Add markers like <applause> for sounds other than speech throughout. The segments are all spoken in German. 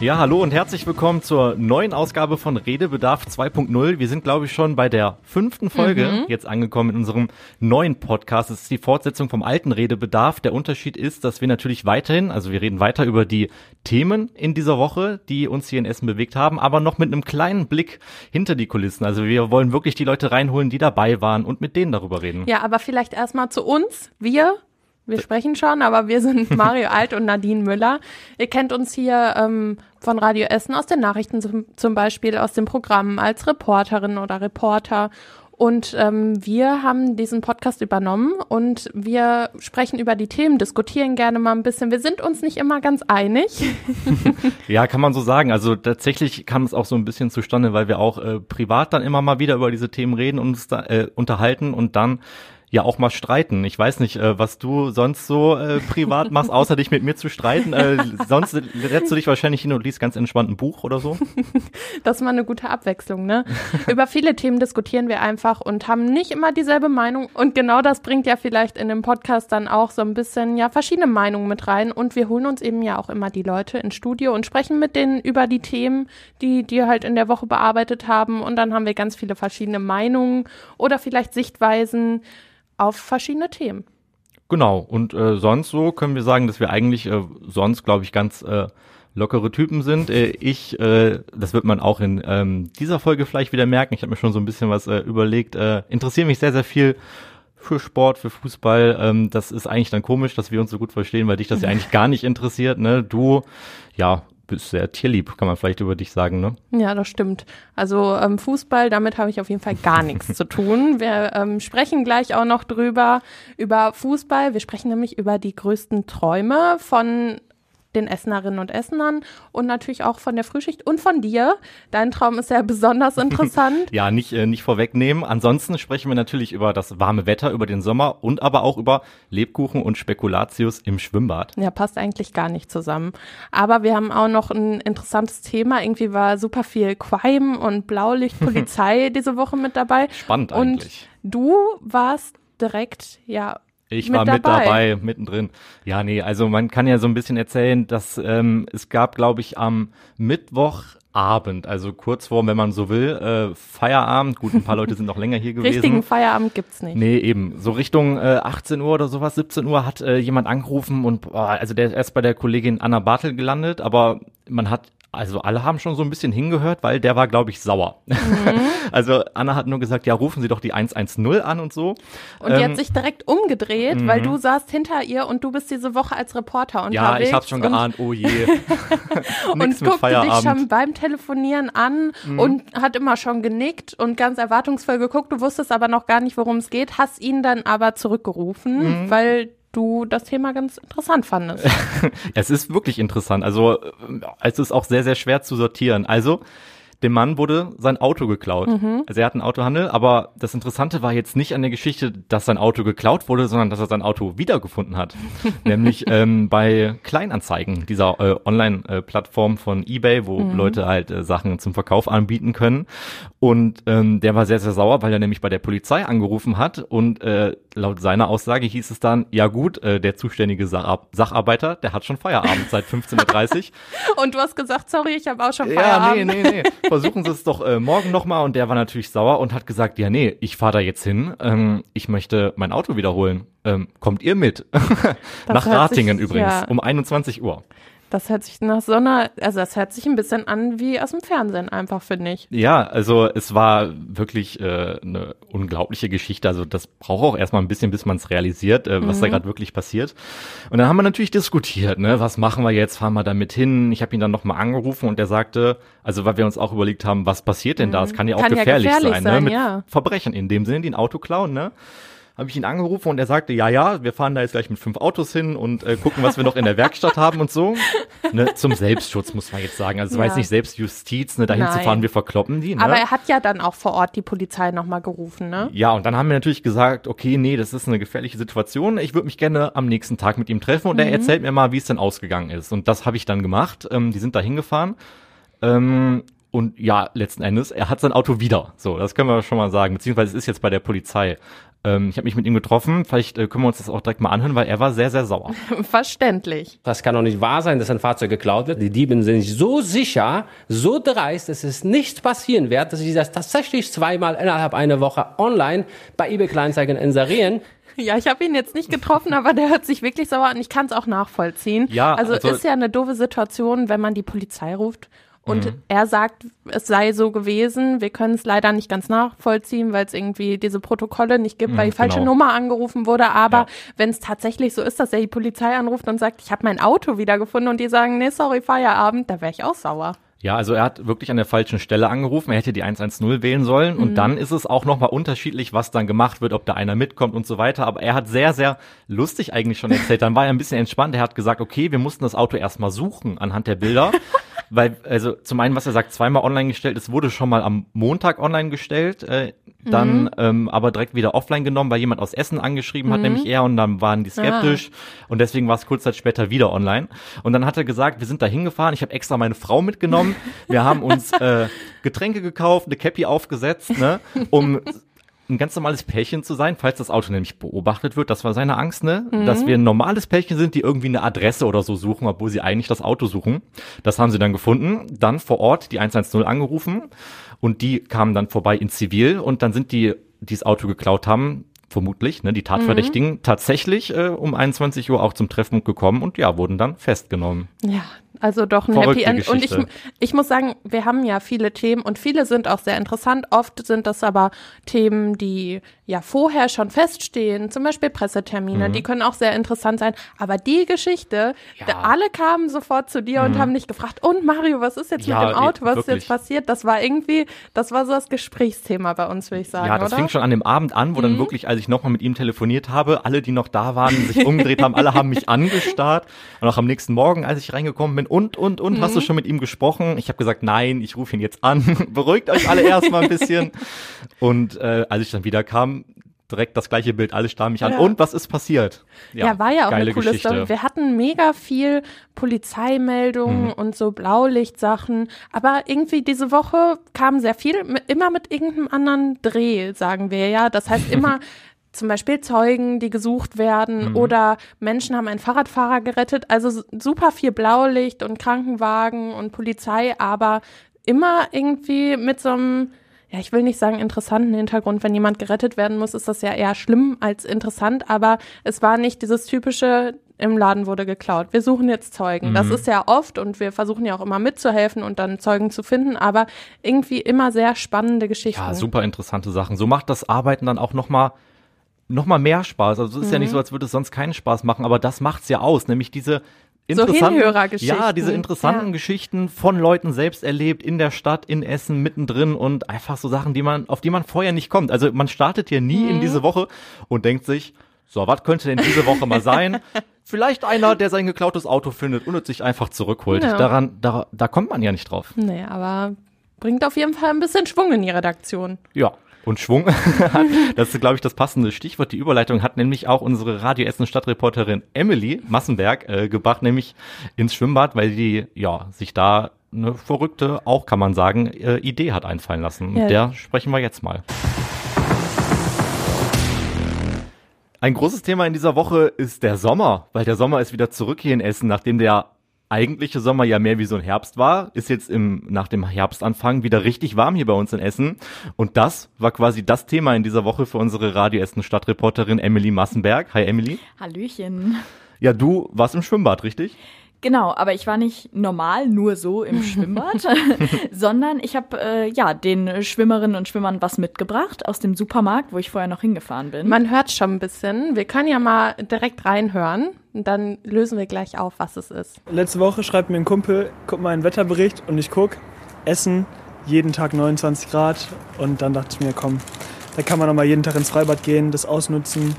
Ja, hallo und herzlich willkommen zur neuen Ausgabe von Redebedarf 2.0. Wir sind, glaube ich, schon bei der fünften Folge mhm. jetzt angekommen in unserem neuen Podcast. Es ist die Fortsetzung vom alten Redebedarf. Der Unterschied ist, dass wir natürlich weiterhin, also wir reden weiter über die Themen in dieser Woche, die uns hier in Essen bewegt haben, aber noch mit einem kleinen Blick hinter die Kulissen. Also wir wollen wirklich die Leute reinholen, die dabei waren und mit denen darüber reden. Ja, aber vielleicht erstmal zu uns. Wir wir sprechen schon, aber wir sind Mario Alt und Nadine Müller. Ihr kennt uns hier ähm, von Radio Essen aus den Nachrichten zum, zum Beispiel, aus dem Programm als Reporterin oder Reporter. Und ähm, wir haben diesen Podcast übernommen und wir sprechen über die Themen, diskutieren gerne mal ein bisschen. Wir sind uns nicht immer ganz einig. <laughs> ja, kann man so sagen. Also tatsächlich kam es auch so ein bisschen zustande, weil wir auch äh, privat dann immer mal wieder über diese Themen reden und uns da, äh, unterhalten und dann ja auch mal streiten. Ich weiß nicht, äh, was du sonst so äh, privat machst, außer dich mit mir zu streiten. Äh, sonst setzt du dich wahrscheinlich hin und liest ganz entspannt ein Buch oder so. <laughs> Das ist mal eine gute Abwechslung, ne? Über viele Themen diskutieren wir einfach und haben nicht immer dieselbe Meinung. Und genau das bringt ja vielleicht in dem Podcast dann auch so ein bisschen ja verschiedene Meinungen mit rein. Und wir holen uns eben ja auch immer die Leute ins Studio und sprechen mit denen über die Themen, die die halt in der Woche bearbeitet haben. Und dann haben wir ganz viele verschiedene Meinungen oder vielleicht Sichtweisen auf verschiedene Themen. Genau, und äh, sonst so können wir sagen, dass wir eigentlich äh, sonst, glaube ich, ganz äh, lockere Typen sind. Äh, ich, äh, das wird man auch in ähm, dieser Folge vielleicht wieder merken, ich habe mir schon so ein bisschen was äh, überlegt, äh, interessiere mich sehr, sehr viel für Sport, für Fußball. Ähm, das ist eigentlich dann komisch, dass wir uns so gut verstehen, weil dich das ja eigentlich gar nicht interessiert. Ne? Du, ja, bist sehr tierlieb, kann man vielleicht über dich sagen, ne? Ja, das stimmt. Also ähm, Fußball, damit habe ich auf jeden Fall gar nichts <laughs> zu tun. Wir ähm, sprechen gleich auch noch drüber, über Fußball. Wir sprechen nämlich über die größten Träume von den Essenerinnen und Essenern und natürlich auch von der Frühschicht und von dir. Dein Traum ist ja besonders <laughs> interessant. ja, nicht, äh, nicht vorwegnehmen. Ansonsten sprechen wir natürlich über das warme Wetter, über den Sommer und aber auch über Lebkuchen und Spekulatius im Schwimmbad. Ja, passt eigentlich gar nicht zusammen. Aber wir haben auch noch ein interessantes Thema. Irgendwie war super viel Crime und Blaulichtpolizei <laughs> diese Woche mit dabei. Spannend eigentlich. Und du warst direkt, ja, ich mit war dabei. mit dabei, mittendrin. Ja, nee, also man kann ja so ein bisschen erzählen, dass ähm, es gab, glaube ich, am Mittwochabend, also kurz vor, wenn man so will, äh, Feierabend. Gut, ein paar Leute sind noch länger hier <laughs> gewesen. Richtigen Feierabend gibt's nicht. Nee, eben. So Richtung äh, 18 Uhr oder sowas, 17 Uhr hat äh, jemand angerufen und boah, also der ist erst bei der Kollegin Anna Bartel gelandet, aber man hat also alle haben schon so ein bisschen hingehört, weil der war, glaube ich, sauer. Mhm. <laughs> also Anna hat nur gesagt, ja, rufen Sie doch die 110 an und so. Und die ähm, hat sich direkt umgedreht, weil mhm. du saßt hinter ihr und du bist diese Woche als Reporter unterwegs. Ja, ich habe schon geahnt, oh je. <laughs> <laughs> und guckte dich schon beim Telefonieren an mhm. und hat immer schon genickt und ganz erwartungsvoll geguckt. Du wusstest aber noch gar nicht, worum es geht, hast ihn dann aber zurückgerufen, mhm. weil du das Thema ganz interessant fandest. <laughs> es ist wirklich interessant. Also äh, es ist auch sehr, sehr schwer zu sortieren. Also dem Mann wurde sein Auto geklaut. Mhm. Also er hat einen Autohandel, aber das Interessante war jetzt nicht an der Geschichte, dass sein Auto geklaut wurde, sondern dass er sein Auto wiedergefunden hat. <laughs> Nämlich ähm, bei Kleinanzeigen, dieser äh, Online-Plattform von eBay, wo mhm. Leute halt äh, Sachen zum Verkauf anbieten können. Und ähm, der war sehr, sehr sauer, weil er nämlich bei der Polizei angerufen hat und äh, laut seiner Aussage hieß es dann, ja gut, äh, der zuständige Sach Sacharbeiter, der hat schon Feierabend seit 15.30 Uhr. <laughs> und du hast gesagt, sorry, ich habe auch schon Feierabend. Ja, nee, nee, nee versuchen Sie es doch äh, morgen nochmal. Und der war natürlich sauer und hat gesagt, ja, nee, ich fahre da jetzt hin. Ähm, ich möchte mein Auto wiederholen. Ähm, kommt ihr mit? <laughs> Nach Ratingen sich, übrigens, ja. um 21 Uhr. Das hört sich nach so einer, also das hört sich ein bisschen an wie aus dem Fernsehen einfach, finde ich. Ja, also es war wirklich äh, eine unglaubliche Geschichte. Also das braucht auch erstmal ein bisschen, bis man es realisiert, äh, was mhm. da gerade wirklich passiert. Und dann haben wir natürlich diskutiert, ne, was machen wir jetzt, fahren wir da mit hin? Ich habe ihn dann nochmal angerufen und der sagte, also weil wir uns auch überlegt haben, was passiert denn da? Es kann ja auch kann gefährlich, ja gefährlich, sein, sein ne? Mit ja. Verbrechen in dem Sinne, die ein Auto klauen, ne? Habe ich ihn angerufen und er sagte, ja, ja, wir fahren da jetzt gleich mit fünf Autos hin und äh, gucken, was wir noch in der Werkstatt haben und so. <laughs> Ne, zum Selbstschutz muss man jetzt sagen. Also es ja. war jetzt nicht Selbstjustiz, ne, dahin Nein. zu fahren, wir verkloppen die. Ne? Aber er hat ja dann auch vor Ort die Polizei nochmal gerufen, ne? Ja, und dann haben wir natürlich gesagt, okay, nee, das ist eine gefährliche Situation. Ich würde mich gerne am nächsten Tag mit ihm treffen und mhm. er erzählt mir mal, wie es denn ausgegangen ist. Und das habe ich dann gemacht. Ähm, die sind da hingefahren. Ähm, Und ja, letzten Endes, er hat sein Auto wieder. So, das können wir schon mal sagen. Beziehungsweise es ist jetzt bei der Polizei. Ähm, ich habe mich mit ihm getroffen. Vielleicht äh, können wir uns das auch direkt mal anhören, weil er war sehr, sehr sauer. <laughs> Verständlich. Das kann doch nicht wahr sein, dass ein Fahrzeug geklaut wird. Die Dieben sind so sicher, so dreist, dass es nichts passieren wird, dass sie das tatsächlich zweimal innerhalb einer Woche online bei eBay Kleinzeigen inserieren. <laughs> Ja, ich habe ihn jetzt nicht getroffen, aber der hört sich wirklich sauer an. Ich kann es auch nachvollziehen. Ja, also, also- ist ja eine doofe Situation, wenn man die Polizei ruft und Mhm. er sagt, es sei so gewesen. Wir können es leider nicht ganz nachvollziehen, weil es irgendwie diese Protokolle nicht gibt, weil die falsche genau. Nummer angerufen wurde. Aber Ja. wenn es tatsächlich so ist, dass er die Polizei anruft und sagt, ich habe mein Auto wiedergefunden und die sagen, nee, sorry, Feierabend, da wäre ich auch sauer. Ja, also er hat wirklich an der falschen Stelle angerufen. Er hätte die 110 wählen sollen. Und dann ist es auch nochmal unterschiedlich, was dann gemacht wird, ob da einer mitkommt und so weiter. Aber er hat sehr, sehr lustig eigentlich schon erzählt. Dann war er ein bisschen entspannt. Er hat gesagt, okay, wir mussten das Auto erstmal suchen anhand der Bilder. <laughs> Weil, also zum einen, was er sagt, zweimal online gestellt, es wurde schon mal am Montag online gestellt, äh, dann ähm, aber direkt wieder offline genommen, weil jemand aus Essen angeschrieben hat, nämlich er, und dann waren die skeptisch. Und deswegen war es kurz Zeit später wieder online. Und dann hat er gesagt, wir sind da hingefahren, ich habe extra meine Frau mitgenommen, wir haben uns äh, Getränke gekauft, eine Cappy aufgesetzt, ne, um ein ganz normales Pärchen zu sein, falls das Auto nämlich beobachtet wird. Das war seine Angst, ne? Dass wir ein normales Pärchen sind, die irgendwie eine Adresse oder so suchen, obwohl sie eigentlich das Auto suchen. Das haben sie dann gefunden. Dann vor Ort die 110 angerufen und die kamen dann vorbei in Zivil und dann sind die, die das Auto geklaut haben, vermutlich, ne, die Tatverdächtigen, tatsächlich äh, um 21 Uhr auch zum Treffpunkt gekommen und ja, wurden dann festgenommen. Ja, also doch ein Verrückte Happy End. Und ich, Geschichte. ich muss sagen, wir haben ja viele Themen und viele sind auch sehr interessant. Oft sind das aber Themen, die ja vorher schon feststehen, zum Beispiel Pressetermine, Mhm. die können auch sehr interessant sein. Aber die Geschichte, da alle kamen sofort zu dir und haben dich gefragt, und Mario, was ist jetzt Mhm. Ja, mit dem Auto, was ist jetzt passiert? Das war irgendwie, das war so das Gesprächsthema bei uns, würde ich sagen, Ja, das oder? fing schon an dem Abend an, wo dann wirklich, als ich nochmal mit ihm telefoniert habe, alle, die noch da waren, sich <laughs> umgedreht haben, alle haben mich angestarrt. Und auch am nächsten Morgen, als ich reingekommen bin, und, und, und, hast du schon mit ihm gesprochen? Ich habe gesagt, nein, ich rufe ihn jetzt an. <laughs> Beruhigt euch alle erstmal ein bisschen. <laughs> Und äh, als ich dann wieder kam, direkt das gleiche Bild, alle starren mich an. Ja. Und was ist passiert? Ja, war ja auch eine coole Geschichte. Story. Wir hatten mega viel Polizeimeldungen Mhm. und so Blaulichtsachen, aber irgendwie diese Woche kam sehr viel, immer mit irgendeinem anderen Dreh, sagen wir ja. Das heißt immer <laughs> zum Beispiel Zeugen, die gesucht werden Mhm. oder Menschen haben einen Fahrradfahrer gerettet. Also super viel Blaulicht und Krankenwagen und Polizei, aber immer irgendwie mit so einem ja, ich will nicht sagen interessanten Hintergrund. Wenn jemand gerettet werden muss, ist das ja eher schlimm als interessant, aber es war nicht dieses typische, im Laden wurde geklaut. Wir suchen jetzt Zeugen. Das ist ja oft und wir versuchen ja auch immer mitzuhelfen und dann Zeugen zu finden, aber irgendwie immer sehr spannende Geschichten. Ja, super interessante Sachen. So macht das Arbeiten dann auch nochmal noch mal mehr Spaß. Also es ist ja Mhm. nicht so, als würde es sonst keinen Spaß machen, aber das macht's ja aus, nämlich diese So interessanten, Hinhörergeschichten. ja, diese interessanten Ja. Geschichten von Leuten selbst erlebt in der Stadt, in Essen, mittendrin und einfach so Sachen, die man, auf die man vorher nicht kommt. Also man startet hier nie Mhm. in diese Woche und denkt sich, so, was könnte denn diese Woche mal sein? <laughs> Vielleicht einer, der sein geklautes Auto findet und es sich einfach zurückholt. Ja. Daran, da, da kommt man ja nicht drauf. Nee, aber bringt auf jeden Fall ein bisschen Schwung in die Redaktion. Ja. Und Schwung, <laughs> das ist, glaube ich, das passende Stichwort. Die Überleitung hat nämlich auch unsere Radio Essen Stadtreporterin Emily Massenberg äh, gebracht, nämlich ins Schwimmbad, weil die ja sich da eine verrückte, auch kann man sagen, äh, Idee hat einfallen lassen. Ja. Der sprechen wir jetzt mal. Ein großes Thema in dieser Woche ist der Sommer, weil der Sommer ist wieder zurück hier in Essen, nachdem der eigentliche Sommer ja mehr wie so ein Herbst war, ist jetzt im, nach dem Herbstanfang wieder richtig warm hier bei uns in Essen. Und das war quasi das Thema in dieser Woche für unsere Radio Essen Stadtreporterin Emily Massenberg. Hi Emily. Hallöchen. Ja, du warst im Schwimmbad, richtig? Genau, aber ich war nicht normal nur so im <laughs> Schwimmbad, <laughs> sondern ich habe äh, ja den Schwimmerinnen und Schwimmern was mitgebracht aus dem Supermarkt, wo ich vorher noch hingefahren bin. Man hört schon ein bisschen. Wir können ja mal direkt reinhören und dann lösen wir gleich auf, was es ist. Letzte Woche schreibt mir ein Kumpel, guck mal einen Wetterbericht und ich guck, Essen, jeden Tag 29 Grad und dann dachte ich mir, komm, da kann man noch mal jeden Tag ins Freibad gehen, das ausnutzen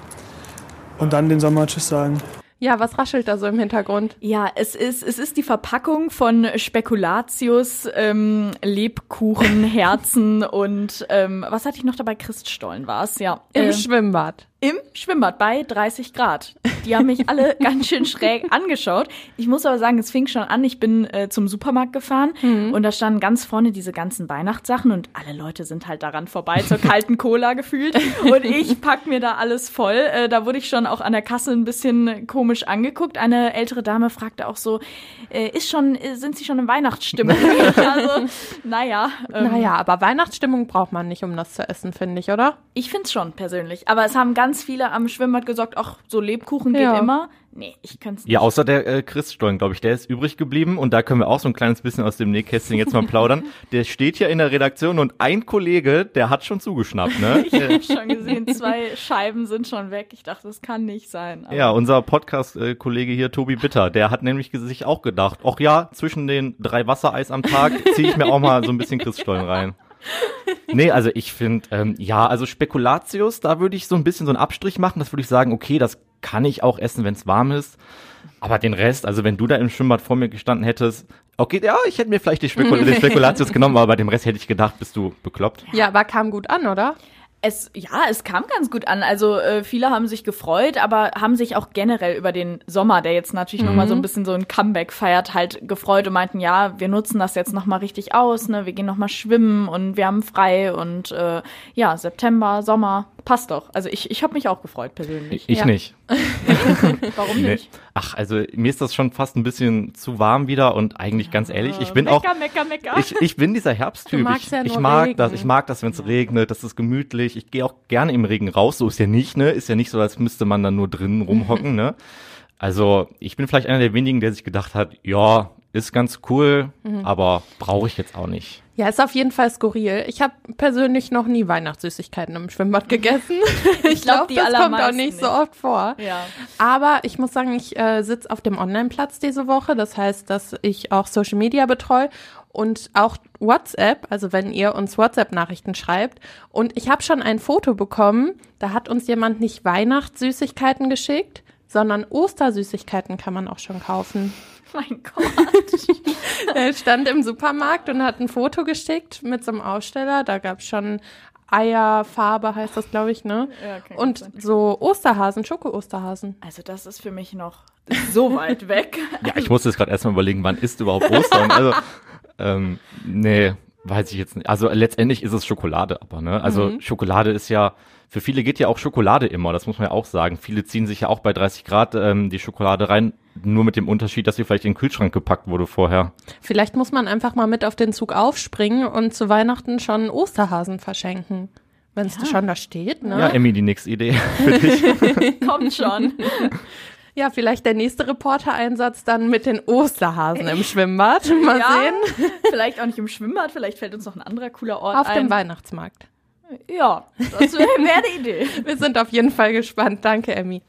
und dann den Sommer Tschüss sagen. Ja, was raschelt da so im Hintergrund? ja, es ist es ist die Verpackung von Spekulatius, ähm, Lebkuchen, Herzen <laughs> und ähm, was hatte ich noch dabei? Christstollen war es, ja. Im Ähm, Schwimmbad. Im Schwimmbad bei 30 Grad. Die haben mich alle <laughs> ganz schön schräg angeschaut. Ich muss aber sagen, es fing schon an. Ich bin äh, zum Supermarkt gefahren mhm. und da standen ganz vorne diese ganzen Weihnachtssachen und alle Leute sind halt daran vorbei zur kalten Cola gefühlt. Und ich pack mir da alles voll. Äh, da wurde ich schon auch an der Kasse ein bisschen komisch angeguckt. Eine ältere Dame fragte auch so, äh, ist schon, äh, sind Sie schon in Weihnachtsstimmung? <laughs> also, naja. Ähm, naja, aber Weihnachtsstimmung braucht man nicht, um das zu essen, finde ich, oder? Ich finde es schon persönlich. Aber es haben ganz ganz viele am Schwimmbad gesagt, ach, so Lebkuchen geht ja. immer. Nee, ich es nicht. Ja, außer der äh, Christstollen, glaube ich, der ist übrig geblieben und da können wir auch so ein kleines bisschen aus dem Nähkästchen jetzt mal plaudern. <laughs> Der steht ja in der Redaktion und ein Kollege, der hat schon zugeschnappt, ne? <laughs> ich habe schon gesehen, zwei Scheiben sind schon weg. Ich dachte, das kann nicht sein. ja, unser Podcast-Kollege hier, Tobi Bitter, der hat nämlich sich auch gedacht, ach ja, zwischen den drei Wassereis am Tag ziehe ich mir auch mal so ein bisschen Christstollen rein. <laughs> nee, also ich finde, ähm, ja, also Spekulatius, da würde ich so ein bisschen so einen Abstrich machen. Das würde ich sagen, okay, das kann ich auch essen, wenn es warm ist. Aber den Rest, also wenn du da im Schwimmbad vor mir gestanden hättest, okay, ja, ich hätte mir vielleicht die Spekul <laughs> den Spekulatius genommen, aber bei dem Rest hätte ich gedacht, bist du bekloppt. Ja, aber kam gut an, oder? Es, ja, es kam ganz gut an. Also äh, viele haben sich gefreut, aber haben sich auch generell über den Sommer, der jetzt natürlich mhm. nochmal so ein bisschen so ein Comeback feiert, halt gefreut und meinten, ja, wir nutzen das jetzt nochmal richtig aus, ne? Wir gehen nochmal schwimmen und wir haben frei und äh, ja, September, Sommer, passt doch. Also ich, ich habe mich auch gefreut persönlich. Ich ja. nicht. <laughs> Warum nee. nicht? Ach, also mir ist das schon fast ein bisschen zu warm wieder und eigentlich ganz ehrlich, ich bin mecker, auch mecker, mecker. Ich, ich bin dieser Herbsttyp. Ich, ja ich mag Regen. das, ich mag das, wenn es regnet, das ist gemütlich. Ich gehe auch gerne im Regen raus, so ist ja nicht, ne? Ist ja nicht so, als müsste man dann nur drinnen rumhocken, ne? <laughs> Also, ich bin vielleicht einer der wenigen, der sich gedacht hat, ja, ist ganz cool, mhm. aber brauche ich jetzt auch nicht. Ja, ist auf jeden Fall skurril. Ich habe persönlich noch nie Weihnachtssüßigkeiten im Schwimmbad gegessen. <laughs> ich glaube, das kommt auch nicht, nicht, so oft vor. Ja. Aber ich muss sagen, ich äh, sitze auf dem Online-Platz diese Woche. Das heißt, dass ich auch Social Media betreue und auch WhatsApp, also wenn ihr uns WhatsApp-Nachrichten schreibt. Und ich habe schon ein Foto bekommen, da hat uns jemand nicht Weihnachtssüßigkeiten geschickt, sondern Ostersüßigkeiten kann man auch schon kaufen. <laughs> Mein Gott. er stand im Supermarkt und hat ein Foto geschickt mit so einem Aussteller. Da gab es schon Eierfarbe, heißt das, glaube ich, ne? Ja, okay, und so Osterhasen, Schoko-Osterhasen. Also das ist für mich noch so weit weg. ja, ich musste jetzt gerade erstmal überlegen, wann ist überhaupt Ostern? Also, ähm, nee, weiß ich jetzt nicht. Also letztendlich ist es Schokolade, aber ne? Also mhm. Schokolade ist ja für viele geht ja auch Schokolade immer, das muss man ja auch sagen. Viele ziehen sich ja auch bei 30 Grad ähm, die Schokolade rein, nur mit dem Unterschied, dass sie vielleicht in den Kühlschrank gepackt wurde vorher. Vielleicht muss man einfach mal mit auf den Zug aufspringen und zu Weihnachten schon Osterhasen verschenken. Wenn es ja. schon da steht, ne? Ja, Emmy, die nächste Idee <laughs> für dich. <laughs> Kommt schon. Ja, vielleicht der nächste Reportereinsatz dann mit den Osterhasen im Schwimmbad. <laughs> Mal ja, sehen. <laughs> Vielleicht auch nicht im Schwimmbad, vielleicht fällt uns noch ein anderer cooler Ort Auf ein. dem Weihnachtsmarkt. Ja, das wäre wär die Idee. <laughs> Wir sind auf jeden Fall gespannt. Danke, Emmy.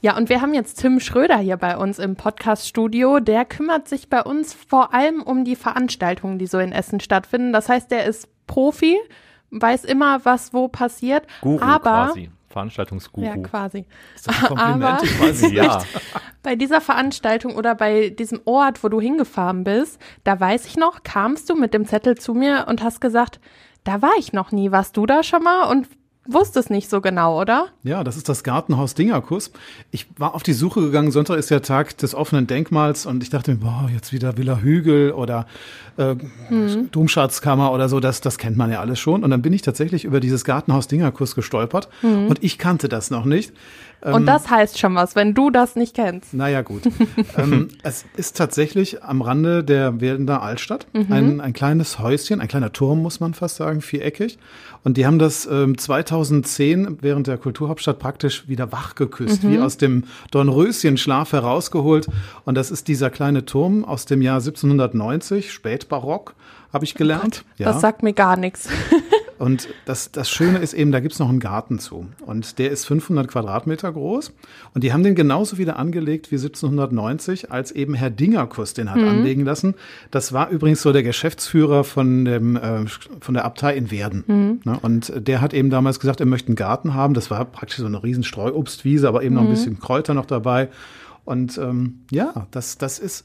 Ja, und wir haben jetzt Tim Schröder hier bei uns im Podcast-Studio. Der kümmert sich bei uns vor allem um die Veranstaltungen, die so in Essen stattfinden. Das heißt, der ist Profi, weiß immer, was wo passiert. Guru aber quasi. Veranstaltungsguru. Ja, quasi. Ist das ein? Aber nicht, ja. bei dieser Veranstaltung oder bei diesem Ort, wo du hingefahren bist, da weiß ich noch, kamst du mit dem Zettel zu mir und hast gesagt, da war ich noch nie. Warst du da schon mal und wusste es nicht so genau, oder? Ja, das ist das Gartenhaus Dingerkuss. Ich war auf die Suche gegangen. Sonntag ist der Tag des offenen Denkmals und ich dachte mir, boah, jetzt wieder Villa Hügel oder äh, mhm. Domschatzkammer oder so. Das, das kennt man ja alles schon. Und dann bin ich tatsächlich über dieses Gartenhaus Dingerkuss gestolpert mhm. und ich kannte das noch nicht. Und ähm, das heißt schon was, wenn du das nicht kennst. Naja, gut. <laughs> ähm, es ist tatsächlich am Rande der Werdener Altstadt mhm. ein, ein kleines Häuschen, ein kleiner Turm, muss man fast sagen, viereckig. Und die haben das ähm, 2010 während der Kulturhauptstadt praktisch wieder wachgeküsst, mhm. wie aus dem Dornröschenschlaf herausgeholt. Und das ist dieser kleine Turm aus dem Jahr 1790, spätbarock, habe ich gelernt. Oh Gott, ja. Das sagt mir gar nichts. <laughs> Und das, das Schöne ist eben, da gibt's noch einen Garten zu. Und der ist 500 Quadratmeter groß. Und die haben den genauso wieder angelegt wie 1790, als eben Herr Dingerkuss den hat mhm. anlegen lassen. Das war übrigens so der Geschäftsführer von, dem, äh, von der Abtei in Werden. Mhm. Ne? Und der hat eben damals gesagt, er möchte einen Garten haben. Das war praktisch so eine riesen Streuobstwiese, aber eben mhm. noch ein mhm. bisschen Kräuter noch dabei. Und ähm, ja, das, das ist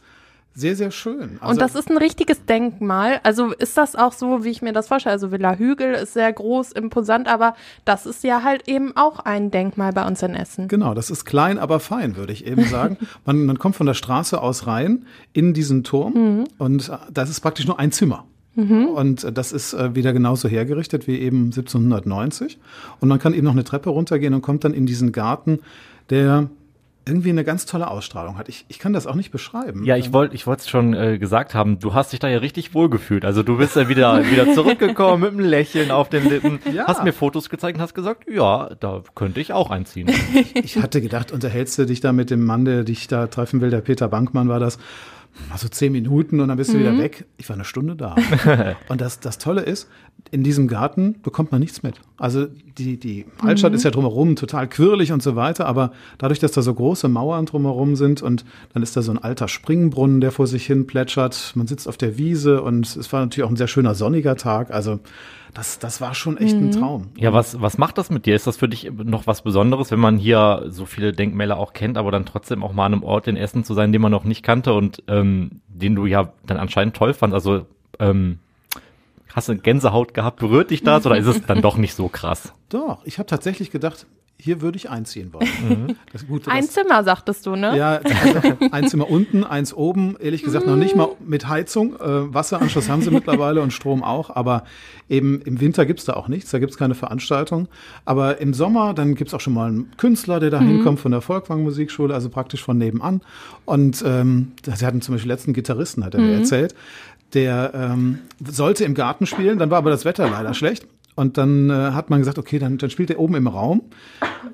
sehr, sehr schön. Also, und das ist ein richtiges Denkmal. Also ist das auch so, wie ich mir das vorstelle? Also Villa Hügel ist sehr groß, imposant, aber das ist ja halt eben auch ein Denkmal bei uns in Essen. Genau, das ist klein, aber fein, würde ich eben sagen. <laughs> man, man kommt von der Straße aus rein in diesen Turm mhm. und das ist praktisch nur ein Zimmer. Mhm. Und das ist äh, wieder genauso hergerichtet wie eben 1790. Und man kann eben noch eine Treppe runtergehen und kommt dann in diesen Garten, der irgendwie eine ganz tolle Ausstrahlung hat. Ich, ich kann das auch nicht beschreiben. Ja, ich wollte ich wollte es schon äh, gesagt haben, du hast dich da ja richtig wohlgefühlt. Also du bist ja wieder, <laughs> wieder zurückgekommen mit einem Lächeln auf den Lippen, ja. hast mir Fotos gezeigt und hast gesagt, ja, da könnte ich auch einziehen. Ich hatte gedacht, unterhältst du dich da mit dem Mann, der dich da treffen will, der Peter Bankmann war das, also zehn Minuten und dann bist du mhm. wieder weg. Ich war eine Stunde da. <laughs> und das, das Tolle ist, in diesem Garten bekommt man nichts mit. Also die, die Altstadt mhm. ist ja drumherum total quirlig und so weiter, aber dadurch, dass da so große Mauern drumherum sind und dann ist da so ein alter Springbrunnen, der vor sich hin plätschert, man sitzt auf der Wiese und es war natürlich auch ein sehr schöner sonniger Tag. Also das, das war schon echt ein mhm. Traum. Ja, was, was macht das mit dir? Ist das für dich noch was Besonderes, wenn man hier so viele Denkmäler auch kennt, aber dann trotzdem auch mal an einem Ort in Essen zu sein, den man noch nicht kannte und ähm, den du ja dann anscheinend toll fandst? Also ähm, hast du Gänsehaut gehabt? Berührt dich das oder ist es dann doch nicht so krass? Doch, ich habe tatsächlich gedacht, hier würde ich einziehen wollen. Mhm. Das gut, ein Zimmer, sagtest du, ne? Ja, <laughs> ein Zimmer unten, eins oben. Ehrlich gesagt noch nicht mal mit Heizung. Äh, Wasseranschluss haben sie mittlerweile und Strom auch. Aber eben im Winter gibt's da auch nichts. Da gibt's keine Veranstaltung. Aber im Sommer, dann gibt's auch schon mal einen Künstler, der da mhm. hinkommt von der Volkwang Musikschule, also praktisch von nebenan. Und ähm, sie hatten zum Beispiel letzten Gitarristen, hat er mhm. mir erzählt. Der ähm, sollte im Garten spielen, dann war aber das Wetter leider schlecht. Und dann äh, hat man gesagt, okay, dann, dann spielt er oben im Raum.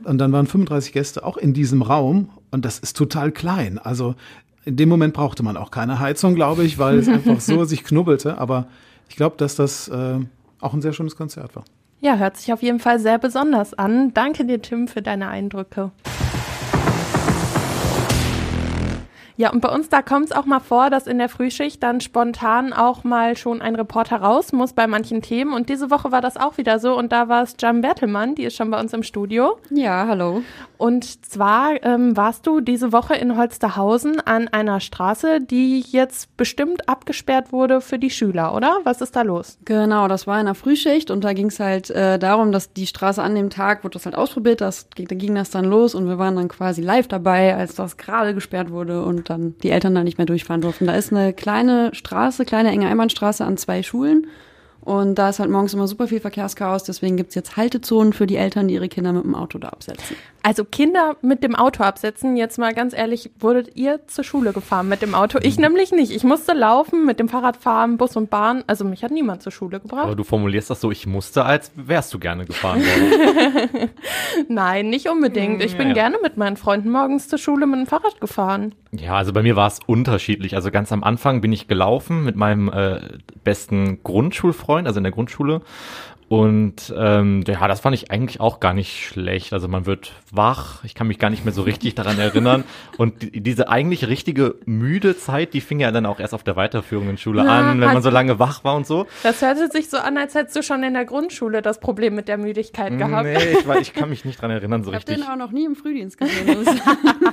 Und dann waren 35 Gäste auch in diesem Raum. Und das ist total klein. Also in dem Moment brauchte man auch keine Heizung, glaube ich, weil es <laughs> einfach so sich knubbelte. Aber ich glaube, dass das äh, auch ein sehr schönes Konzert war. Ja, hört sich auf jeden Fall sehr besonders an. Danke dir, Tim, für deine Eindrücke. Ja, und bei uns, da kommt es auch mal vor, dass in der Frühschicht dann spontan auch mal schon ein Reporter raus muss bei manchen Themen. Und diese Woche war das auch wieder so. Und da war es Jan Bertelmann, die ist schon bei uns im Studio. Ja, hallo. Und zwar ähm, warst du diese Woche in Holsterhausen an einer Straße, die jetzt bestimmt abgesperrt wurde für die Schüler, oder? Was ist da los? Genau, das war in der Frühschicht und da ging es halt äh, darum, dass die Straße an dem Tag wurde das halt ausprobiert, das, da ging das dann los und wir waren dann quasi live dabei, als das gerade gesperrt wurde und dann die Eltern da nicht mehr durchfahren durften. Da ist eine kleine Straße, kleine enge Einbahnstraße an zwei Schulen und da ist halt morgens immer super viel Verkehrschaos, deswegen gibt's jetzt Haltezonen für die Eltern, die ihre Kinder mit dem Auto da absetzen. Also Kinder mit dem Auto absetzen, jetzt mal ganz ehrlich, wurdet ihr zur Schule gefahren mit dem Auto? Ich nämlich nicht. Ich musste laufen, mit dem Fahrrad fahren, Bus und Bahn. Also mich hat niemand zur Schule gebracht. Aber du formulierst das so, ich musste, als wärst du gerne gefahren worden. <laughs> Nein, nicht unbedingt. Ich bin ja, ja. gerne mit meinen Freunden morgens zur Schule mit dem Fahrrad gefahren. Ja, also bei mir war es unterschiedlich. Also ganz am Anfang bin ich gelaufen mit meinem äh, besten Grundschulfreund, also in der Grundschule. Und ähm, ja, das fand ich eigentlich auch gar nicht schlecht. Also man wird wach, ich kann mich gar nicht mehr so richtig daran erinnern. Und die, diese eigentlich richtige müde Zeit, die fing ja dann auch erst auf der weiterführenden Schule Na, an, wenn man so lange wach war und so. Das hörte sich so an, als hättest du schon in der Grundschule das Problem mit der Müdigkeit gehabt. Nee, ich, war, ich kann mich nicht dran erinnern so ich richtig. Ich habe den auch noch nie im Frühdienst gesehen.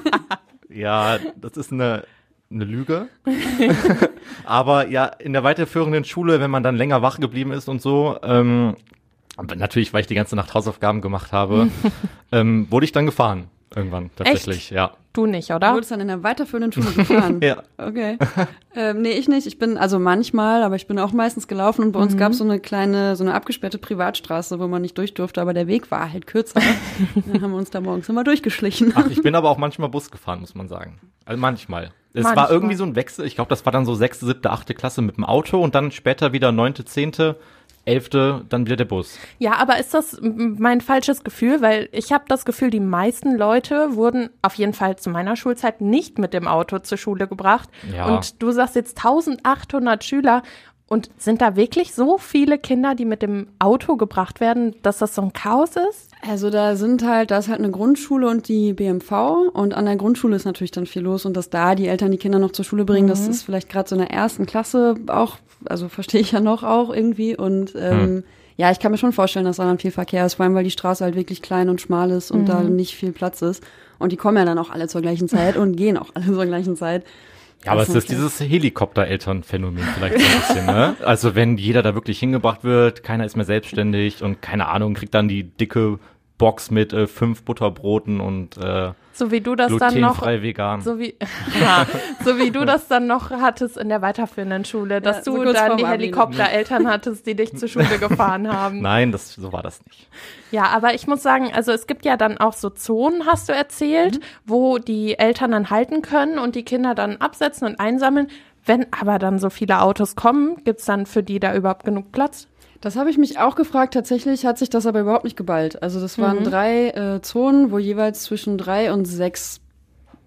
<laughs> ja, das ist eine eine Lüge. <laughs> Aber ja, in der weiterführenden Schule, wenn man dann länger wach geblieben ist und so, ähm, natürlich, weil ich die ganze Nacht Hausaufgaben gemacht habe, <laughs> ähm, wurde ich dann gefahren. Irgendwann, tatsächlich, Echt? ja. Du nicht, oder? Du wurdest dann in der weiterführenden Schule gefahren? <laughs> ja. Okay. ähm, nee, ich nicht. Ich bin, also manchmal, aber ich bin auch meistens gelaufen und bei uns mhm. gab es so eine kleine, so eine abgesperrte Privatstraße, wo man nicht durch durfte, aber der Weg war halt kürzer. <laughs> dann haben wir uns da morgens immer durchgeschlichen. Ach, ich bin aber auch manchmal Bus gefahren, muss man sagen. Also manchmal. Es manchmal. war irgendwie so ein Wechsel. Ich glaube, das war dann so sechste, siebte, achte Klasse mit dem Auto und dann später wieder neunte, zehnte Elfte dann wieder der Bus. Ja, aber ist das mein falsches Gefühl? Weil ich habe das Gefühl, die meisten Leute wurden auf jeden Fall zu meiner Schulzeit nicht mit dem Auto zur Schule gebracht. Ja. Und du sagst jetzt 1800 Schüler. Und sind da wirklich so viele Kinder, die mit dem Auto gebracht werden, dass das so ein Chaos ist? Also da sind halt, da ist halt eine Grundschule und die BMV und an der Grundschule ist natürlich dann viel los und dass da die Eltern die Kinder noch zur Schule bringen, mhm. das ist vielleicht gerade so in der ersten Klasse auch, also verstehe ich ja noch auch irgendwie und ähm, mhm. ja, ich kann mir schon vorstellen, dass da dann viel Verkehr ist, vor allem weil die Straße halt wirklich klein und schmal ist und mhm. da nicht viel Platz ist und die kommen ja dann auch alle zur gleichen Zeit und gehen auch alle <laughs> zur gleichen Zeit. Ja, aber es ist dieses Helikopter-Eltern-Phänomen vielleicht so ein bisschen, ne? <laughs> Also wenn jeder da wirklich hingebracht wird, keiner ist mehr selbstständig und keine Ahnung, kriegt dann die dicke Box mit äh, fünf Butterbroten und äh, So wie du das dann noch, vegan. so wie, <laughs> ja, so wie du das dann noch hattest in der weiterführenden Schule, dass Ja, so du dann die. Helikoptereltern <laughs> hattest, die dich zur Schule gefahren haben. Nein, das, so war das nicht. Ja, aber ich muss sagen, also es gibt ja dann auch so Zonen, hast du erzählt, wo die Eltern dann halten können und die Kinder dann absetzen und einsammeln. Wenn aber dann so viele Autos kommen, gibt's dann für die da überhaupt genug Platz? Das habe ich mich auch gefragt. Tatsächlich hat sich das aber überhaupt nicht geballt. Also das waren drei äh, Zonen, wo jeweils zwischen drei und sechs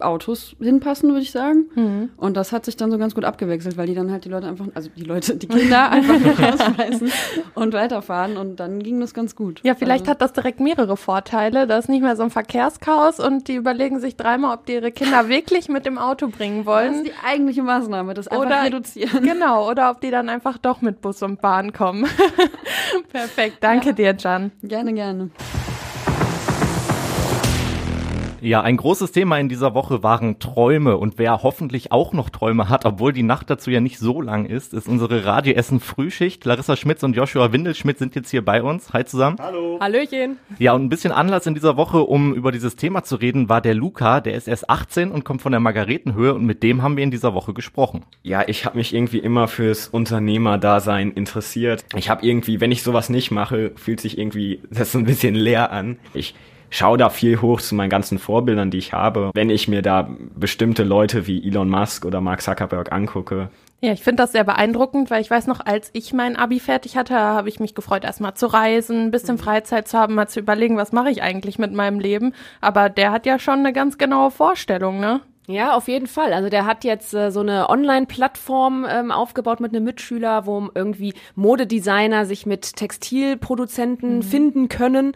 Autos hinpassen, würde ich sagen. Und das hat sich dann so ganz gut abgewechselt, weil die dann halt die Leute einfach, also die Leute, die Kinder <laughs> einfach nur rausschmeißen und weiterfahren und dann ging das ganz gut. Ja, vielleicht also, hat das direkt mehrere Vorteile. Da ist nicht mehr so ein Verkehrschaos und die überlegen sich dreimal, ob die ihre Kinder <laughs> wirklich mit dem Auto bringen das wollen. ist die eigentliche Maßnahme, das einfach Oder- reduzieren. Genau, oder ob die dann einfach doch mit Bus und Bahn kommen. <laughs> Perfekt, danke dir, Jan. Gerne, gerne. Ja, ein großes Thema in dieser Woche waren Träume und wer hoffentlich auch noch Träume hat, obwohl die Nacht dazu ja nicht so lang ist, ist unsere Radio Essen Frühschicht. Larissa Schmitz und Joshua Windelschmidt sind jetzt hier bei uns. Hi zusammen. Hallöchen. Ja, und ein bisschen Anlass in dieser Woche, um über dieses Thema zu reden, war der Luca, der ist erst 18 und kommt von der Margaretenhöhe und mit dem haben wir in dieser Woche gesprochen. Ja, ich habe mich irgendwie immer fürs Unternehmerdasein interessiert. Ich habe irgendwie, wenn ich sowas nicht mache, fühlt sich irgendwie das so ein bisschen leer an. Ich schaue da viel hoch zu meinen ganzen Vorbildern, die ich habe. Wenn ich mir da bestimmte Leute wie Elon Musk oder Mark Zuckerberg angucke, Ja, ich finde das sehr beeindruckend, weil ich weiß noch, als ich mein Abi fertig hatte, habe ich mich gefreut, erstmal zu reisen, ein bisschen Freizeit zu haben, mal zu überlegen, was mache ich eigentlich mit meinem Leben. Aber der hat ja schon eine ganz genaue Vorstellung, ne? Ja, auf jeden Fall. Also der hat jetzt äh, so eine Online-Plattform ähm, aufgebaut mit einem Mitschüler, wo irgendwie Modedesigner sich mit Textilproduzenten finden können.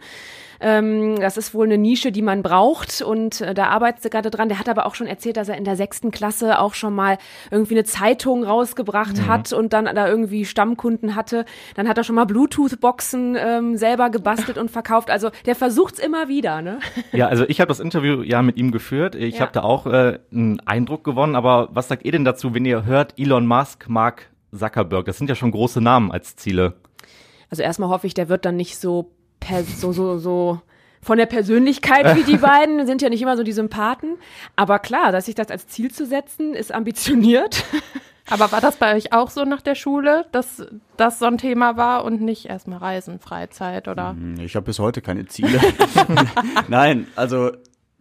Ähm, das ist wohl eine Nische, die man braucht und äh, da arbeitet sie gerade dran. Der hat aber auch schon erzählt, dass er in der sechsten Klasse auch schon mal irgendwie eine Zeitung rausgebracht hat und dann da irgendwie Stammkunden hatte. Dann hat er schon mal Bluetooth-Boxen ähm, selber gebastelt und verkauft. Also der versucht's immer wieder, ne? Ja, also ich habe das Interview ja mit ihm geführt. Ich Ja. habe da auch äh, einen Eindruck gewonnen, aber was sagt ihr denn dazu, wenn ihr hört, Elon Musk, Mark Zuckerberg, das sind ja schon große Namen als Ziele. Also erstmal hoffe ich, der wird dann nicht so, so, so, so von der Persönlichkeit wie die <laughs> beiden, sind ja nicht immer so die Sympathen. Aber klar, dass sich das als Ziel zu setzen, ist ambitioniert. <laughs> Aber war das bei euch auch so nach der Schule, dass das so ein Thema war und nicht erstmal Reisen, Freizeit oder? Ich habe bis heute keine Ziele. <laughs> Nein, also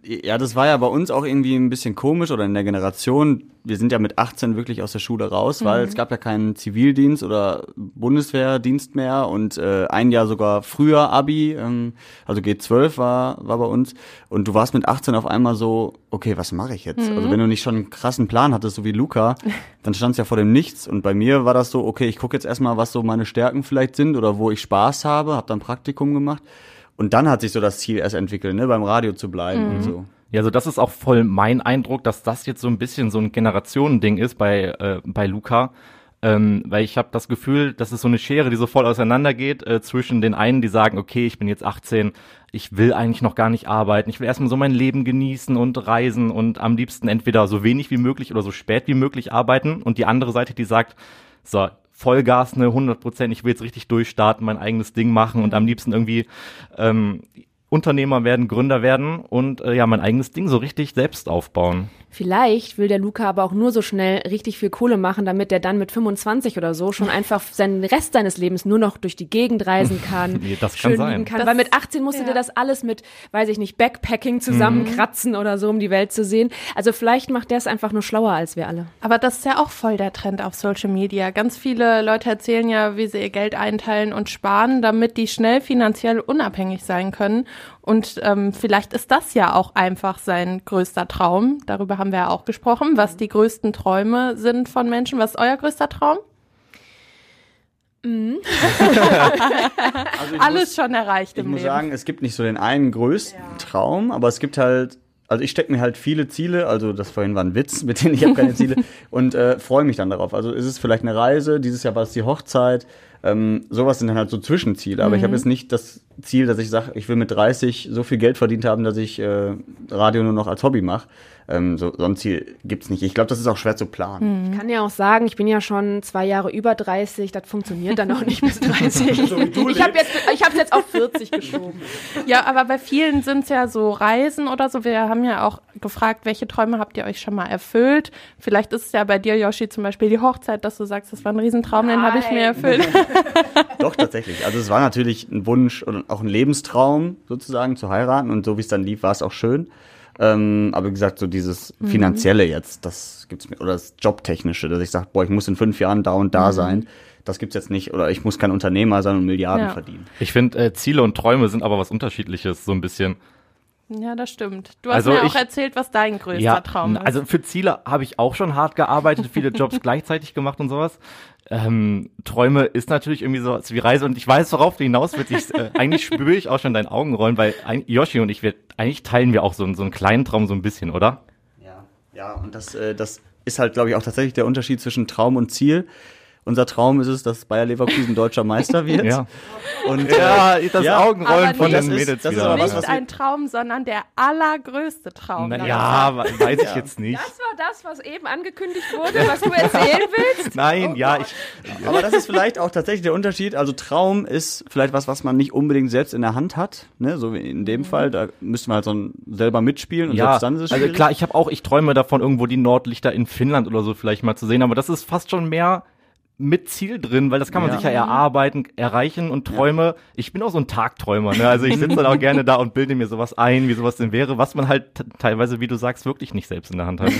ja, das war ja bei uns auch irgendwie ein bisschen komisch oder in der Generation. Wir sind ja mit 18 wirklich aus der Schule raus, weil es gab ja keinen Zivildienst oder Bundeswehrdienst mehr und äh, ein Jahr sogar früher Abi, ähm, also G12 war war bei uns. Und du warst mit 18 auf einmal so, okay, was mache ich jetzt? Also wenn du nicht schon einen krassen Plan hattest, so wie Luca, <laughs> dann stand's ja vor dem Nichts. Und bei mir war das so, okay, ich gucke jetzt erstmal, was so meine Stärken vielleicht sind oder wo ich Spaß habe, habe dann Praktikum gemacht und dann hat sich so das Ziel erst entwickelt, ne, beim Radio zu bleiben und so. Ja, also das ist auch voll mein Eindruck, dass das jetzt so ein bisschen so ein Generationending ist bei, äh, bei Luca. Ähm, weil ich habe das Gefühl, das ist so eine Schere, die so voll auseinandergeht äh, zwischen den einen, die sagen, okay, ich bin jetzt 18, ich will eigentlich noch gar nicht arbeiten, ich will erstmal so mein Leben genießen und reisen und am liebsten entweder so wenig wie möglich oder so spät wie möglich arbeiten. Und die andere Seite, die sagt, so, Vollgas, ne, 100 Prozent, ich will jetzt richtig durchstarten, mein eigenes Ding machen und am liebsten irgendwie ähm, Unternehmer werden, Gründer werden und äh, ja, mein eigenes Ding so richtig selbst aufbauen. Vielleicht will der Luca aber auch nur so schnell richtig viel Kohle machen, damit er dann mit 25 oder so schon einfach seinen Rest seines Lebens nur noch durch die Gegend reisen <laughs> kann. Nee, das kann schön sein. lieben kann. Das- Weil mit 18 musste ja. der das alles mit, weiß ich nicht, Backpacking zusammenkratzen oder so, um die Welt zu sehen. Also vielleicht macht der es einfach nur schlauer als wir alle. Aber das ist ja auch voll der Trend auf Social Media. Ganz viele Leute erzählen ja, wie sie ihr Geld einteilen und sparen, damit die schnell finanziell unabhängig sein können. Und ähm, vielleicht ist das ja auch einfach sein größter Traum. Darüber haben wir ja auch gesprochen, was die größten Träume sind von Menschen. Was ist euer größter Traum? <laughs> Also ich Alles schon erreicht Ich im muss Leben. sagen, es gibt nicht so den einen größten Traum, aber es gibt halt, also ich stecke mir halt viele Ziele, also das vorhin war ein Witz, <laughs> mit denen ich habe keine Ziele und äh, freue mich dann darauf. Also ist es vielleicht eine Reise, dieses Jahr war es die Hochzeit, Ähm, sowas sind dann halt so Zwischenziele. Aber ich habe jetzt nicht das Ziel, dass ich sage, ich will mit 30 so viel Geld verdient haben, dass ich äh, Radio nur noch als Hobby mache. Ähm, so, so ein Ziel gibt's nicht. Ich glaube, das ist auch schwer zu planen. Ich kann ja auch sagen, ich bin ja schon zwei Jahre über 30, das funktioniert dann auch nicht bis <laughs> 30. ich habe jetzt, ich habe jetzt auf 40 geschoben. <laughs> Ja, aber bei vielen sind es ja so Reisen oder so. Wir haben ja auch gefragt, welche Träume habt ihr euch schon mal erfüllt? Vielleicht ist es ja bei dir, Yoshi, zum Beispiel die Hochzeit, dass du sagst, das war ein Riesentraum, den habe ich mir Nein. erfüllt. <laughs> <laughs> Doch, tatsächlich. Also es war natürlich ein Wunsch und auch ein Lebenstraum, sozusagen, zu heiraten. Und so wie es dann lief, war es auch schön. Ähm, aber wie gesagt, so dieses Finanzielle jetzt, das gibt's mir, oder das Jobtechnische, dass ich sage, boah, ich muss in fünf Jahren da und da sein. Das gibt's jetzt nicht. Oder ich muss kein Unternehmer sein und Milliarden Ja. verdienen. Ich finde, äh, Ziele und Träume sind aber was Unterschiedliches, so ein bisschen. Ja, das stimmt. Du hast Also mir auch ich- erzählt, was dein größter Traum ist. also für Ziele habe ich auch schon hart gearbeitet, viele Jobs <laughs> gleichzeitig gemacht und sowas. Ähm, Träume ist natürlich irgendwie so wie Reise und ich weiß, worauf du hinaus willst. Ich, äh, <laughs> eigentlich spüre ich auch schon deinen Augenrollen, weil ein, Yoshi und ich, wir, eigentlich teilen wir auch so, einen- so einen kleinen Traum so ein bisschen, oder? Ja, ja, und das, äh, das ist halt, glaube ich, auch tatsächlich der Unterschied zwischen Traum und Ziel. Unser Traum ist es, dass Bayer Leverkusen deutscher Meister wird. Ja. Und, Ja, äh, das ja, Augenrollen Aber von nicht- den Das ist- Mädels das ist aber was, Nicht was wir- ein Traum, sondern der allergrößte Traum. Na, ja, we- weiß ich jetzt nicht. Das war das, was eben angekündigt wurde, was du erzählen <laughs> willst? Nein, ja, ich, Aber das ist vielleicht auch tatsächlich der Unterschied. Also Traum ist vielleicht was, was man nicht unbedingt selbst in der Hand hat. Ne? So wie in dem Fall, da müsste man halt so ein, selber mitspielen und ja, selbst dann ist es also klar, ich habe auch, ich träume davon, irgendwo die Nordlichter in Finnland oder so vielleicht mal zu sehen, aber das ist fast schon mehr mit Ziel drin, weil das kann man Ja. sich ja erarbeiten, erreichen und Träume. Ich bin auch so ein Tagträumer, ne? Also ich <laughs> sitze dann auch gerne da und bilde mir sowas ein, wie sowas denn wäre, was man halt teilweise, wie du sagst, wirklich nicht selbst in der Hand hat.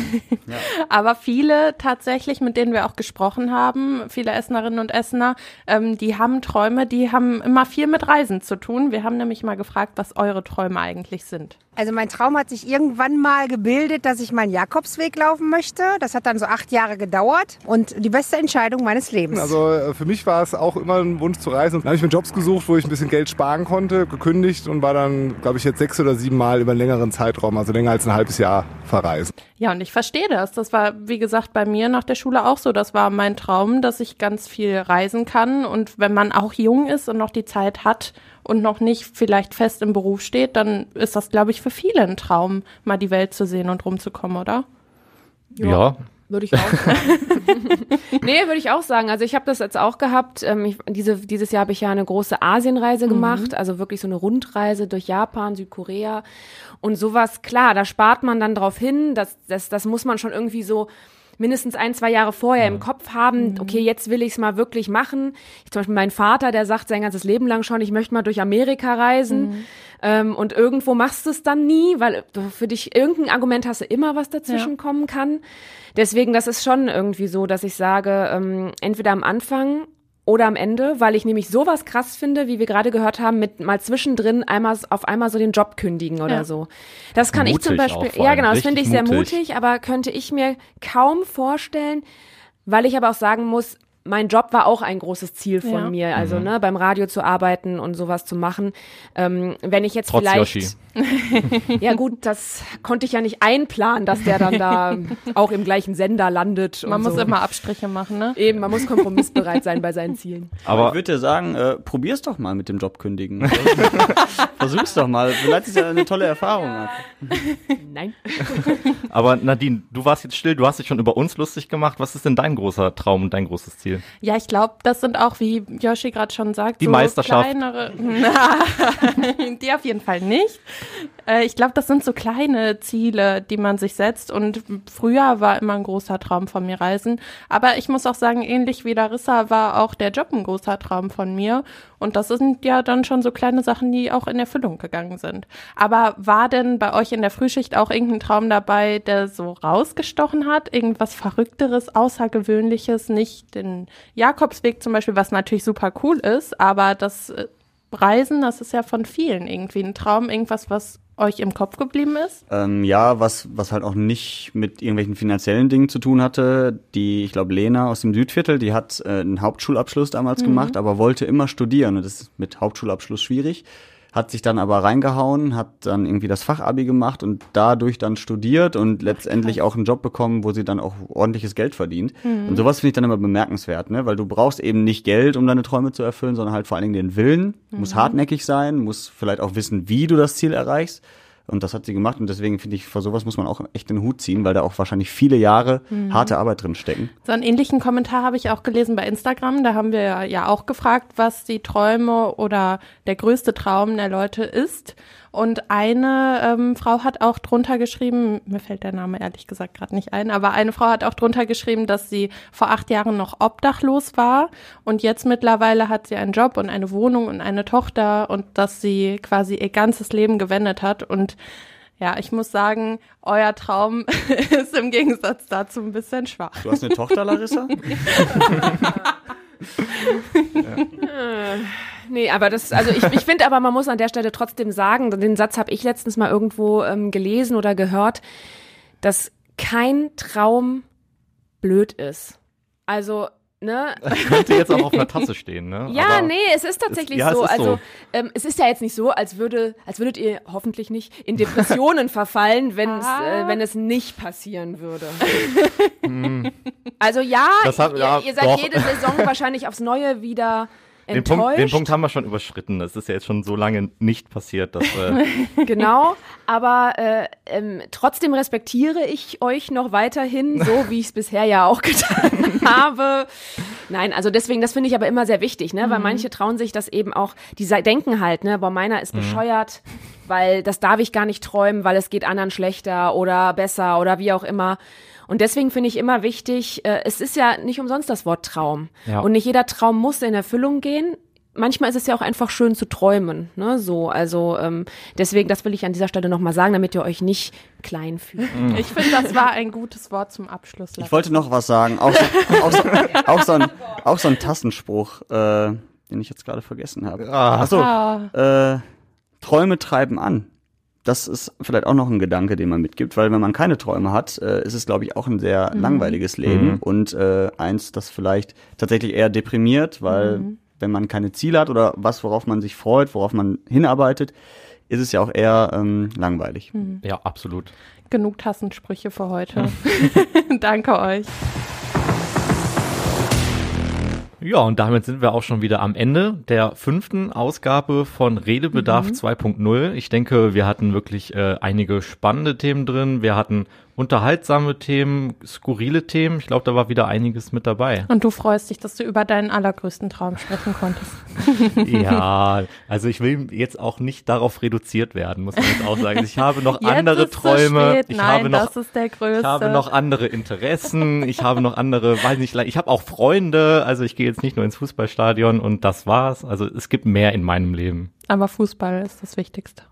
<laughs> Aber viele tatsächlich, mit denen wir auch gesprochen haben, viele Essenerinnen und Essener, ähm, die haben Träume, die haben immer viel mit Reisen zu tun. Wir haben nämlich mal gefragt, was eure Träume eigentlich sind. Also mein Traum hat sich irgendwann mal gebildet, dass ich meinen Jakobsweg laufen möchte. Das hat dann so acht Jahre gedauert und die beste Entscheidung meines Lebens. Also äh, für mich war es auch immer ein Wunsch zu reisen. Dann habe ich mir Jobs gesucht, wo ich ein bisschen Geld sparen konnte, gekündigt und war dann, glaube ich, jetzt sechs oder sieben Mal über einen längeren Zeitraum, also länger als ein halbes Jahr verreisen. Ja, und ich verstehe das. Das war, wie gesagt, bei mir nach der Schule auch so. Das war mein Traum, dass ich ganz viel reisen kann. Und wenn man auch jung ist und noch die Zeit hat und noch nicht vielleicht fest im Beruf steht, dann ist das, glaube ich, für viele ein Traum, mal die Welt zu sehen und rumzukommen, oder? ja. Würde ich auch sagen. <laughs> nee, würde ich auch sagen. Also ich habe das jetzt auch gehabt. Ähm, ich, diese, dieses Jahr habe ich ja eine große Asienreise gemacht, also wirklich so eine Rundreise durch Japan, Südkorea und sowas. Klar, da spart man dann drauf hin. Das, das, das muss man schon irgendwie so mindestens ein, zwei Jahre vorher im Kopf haben, okay, jetzt will ich es mal wirklich machen. Ich, zum Beispiel mein Vater, der sagt sein ganzes Leben lang schon, ich möchte mal durch Amerika reisen. Ähm, und irgendwo machst du es dann nie, weil du für dich irgendein Argument hast du immer, was dazwischen kommen kann. Deswegen, das ist schon irgendwie so, dass ich sage, ähm, entweder am Anfang oder am Ende, weil ich nämlich sowas krass finde, wie wir gerade gehört haben, mit mal zwischendrin einmal auf einmal so den Job kündigen oder Ja. so. Das kann ich zum Mutig Beispiel, ja genau, das finde ich richtig sehr mutig. mutig, aber könnte ich mir kaum vorstellen, weil ich aber auch sagen muss, mein Job war auch ein großes Ziel von Ja. mir, also Mhm. ne, beim Radio zu arbeiten und sowas zu machen. Ähm, wenn ich jetzt Trotz vielleicht, Yoshi. <laughs> ja gut, das konnte ich ja nicht einplanen, dass der dann da auch im gleichen Sender landet. Man und muss so. immer Abstriche machen, ne? eben, man muss kompromissbereit sein bei seinen Zielen. Aber ich würde dir sagen, äh, probier's doch mal mit dem Job kündigen. <laughs> Versuch's doch mal. Vielleicht ist ja eine tolle Erfahrung. einfach. Nein. Aber Nadine, du warst jetzt still, du hast dich schon über uns lustig gemacht. Was ist denn dein großer Traum und dein großes Ziel? Ja, ich glaube, das sind auch, wie Yoshi gerade schon sagt, Die so Meisterschaft. kleinere. <laughs> die auf jeden Fall nicht. Äh, ich glaube, das sind so kleine Ziele, die man sich setzt. Und früher war immer ein großer Traum von mir Reisen. Aber ich muss auch sagen, ähnlich wie Larissa war auch der Job ein großer Traum von mir. Und das sind ja dann schon so kleine Sachen, die auch in Erfüllung gegangen sind. Aber war denn bei euch in der Frühschicht auch irgendein Traum dabei, der so rausgestochen hat? Irgendwas Verrückteres, Außergewöhnliches? Nicht den Jakobsweg zum Beispiel, was natürlich super cool ist, aber das äh, Reisen, das ist ja von vielen irgendwie ein Traum, irgendwas, was euch im Kopf geblieben ist? Ähm, ja, was, was halt auch nicht mit irgendwelchen finanziellen Dingen zu tun hatte. Die, ich glaube, Lena aus dem Südviertel, die hat äh, einen Hauptschulabschluss damals gemacht, aber wollte immer studieren. Und das ist mit Hauptschulabschluss schwierig. Hat sich dann aber reingehauen, hat dann irgendwie das Fachabi gemacht und dadurch dann studiert und letztendlich auch einen Job bekommen, wo sie dann auch ordentliches Geld verdient. Mhm. Und sowas finde ich dann immer bemerkenswert, ne? weil du brauchst eben nicht Geld, um deine Träume zu erfüllen, sondern halt vor allen Dingen den Willen, muss Mhm. hartnäckig sein, muss vielleicht auch wissen, wie du das Ziel erreichst. Und das hat sie gemacht und deswegen finde ich, vor sowas muss man auch echt den Hut ziehen, weil da auch wahrscheinlich viele Jahre Mhm. harte Arbeit drin stecken. So einen ähnlichen Kommentar habe ich auch gelesen bei Instagram. Da haben wir ja auch gefragt, was die Träume oder der größte Traum der Leute ist. Und eine ähm, Frau hat auch drunter geschrieben, mir fällt der Name ehrlich gesagt gerade nicht ein, aber eine Frau hat auch drunter geschrieben, dass sie vor acht Jahren noch obdachlos war und jetzt mittlerweile hat sie einen Job und eine Wohnung und eine Tochter und dass sie quasi ihr ganzes Leben gewendet hat und ja, ich muss sagen, euer Traum <laughs> ist im Gegensatz dazu ein bisschen schwach. Du hast eine Tochter, Larissa? <laughs> <laughs> Äh, Nee, aber das, also ich, ich finde aber, man muss an der Stelle trotzdem sagen, den Satz habe ich letztens mal irgendwo ähm, gelesen oder gehört, dass kein Traum blöd ist. Also, ne? Könnte jetzt auch auf einer Tasse stehen, ne? Ja, Aber nee, es ist tatsächlich es- ja, es so. ist also so. Ähm, es ist ja jetzt nicht so, als würde, als würdet ihr hoffentlich nicht in Depressionen verfallen, wenn es, Ah. äh, wenn es nicht passieren würde. Also ja, hat- ihr, ja, ihr seid doch. jede Saison wahrscheinlich aufs Neue wieder Den. Punkt, den Punkt haben wir schon überschritten. Das ist ja jetzt schon so lange nicht passiert, dass äh, <laughs> genau, aber äh, ähm, trotzdem respektiere ich euch noch weiterhin, so <laughs> wie ich es bisher ja auch getan <laughs> habe. Nein, also deswegen, das finde ich aber immer sehr wichtig, ne? Weil Mhm. manche trauen sich das eben auch, die denken halt, ne, boah, meiner ist Mhm. Weil das darf ich gar nicht träumen, weil es geht anderen schlechter oder besser oder wie auch immer. Und deswegen finde ich immer wichtig, äh, es ist ja nicht umsonst das Wort Traum. Ja. Und nicht jeder Traum muss in Erfüllung gehen. Manchmal ist es ja auch einfach schön zu träumen, ne? So, also ähm, deswegen, das will ich an dieser Stelle nochmal sagen, damit ihr euch nicht klein fühlt. Ich finde, das war ein gutes Wort zum Abschluss. Ich wollte noch was sagen. Auch so, auch so, auch so, ein, auch so ein Tassenspruch, äh, den ich jetzt gerade vergessen habe. Ah. Achso, Ah. äh, Träume treiben an. Das ist vielleicht auch noch ein Gedanke, den man mitgibt, weil wenn man keine Träume hat, äh, ist es, glaube ich, auch ein sehr Mhm. langweiliges Leben Mhm. und äh, eins, das vielleicht tatsächlich eher deprimiert, weil Mhm. wenn man keine Ziele hat oder was, worauf man sich freut, worauf man hinarbeitet, ist es ja auch eher ähm, langweilig. Mhm. ja, absolut. Genug Tassensprüche für heute. <laughs> <laughs> Danke euch. Ja, und damit sind wir auch schon wieder am Ende der fünften Ausgabe von Redebedarf Mhm. 2.0. Ich denke, wir hatten wirklich äh, einige spannende Themen drin. Wir hatten unterhaltsame Themen, skurrile Themen. Ich glaube, da war wieder einiges mit dabei. Und du freust dich, dass du über deinen allergrößten Traum sprechen konntest. <laughs> Ja, also ich will jetzt auch nicht darauf reduziert werden, muss man jetzt auch sagen. Ich habe noch <laughs> Jetzt andere Träume. spät. Ich Nein, habe noch, das ist der größte. ich habe noch andere Interessen. Ich habe noch andere, weiß nicht, ich habe auch Freunde. Also ich gehe jetzt nicht nur ins Fußballstadion und das war's. Also es gibt mehr in meinem Leben. Aber Fußball ist das Wichtigste.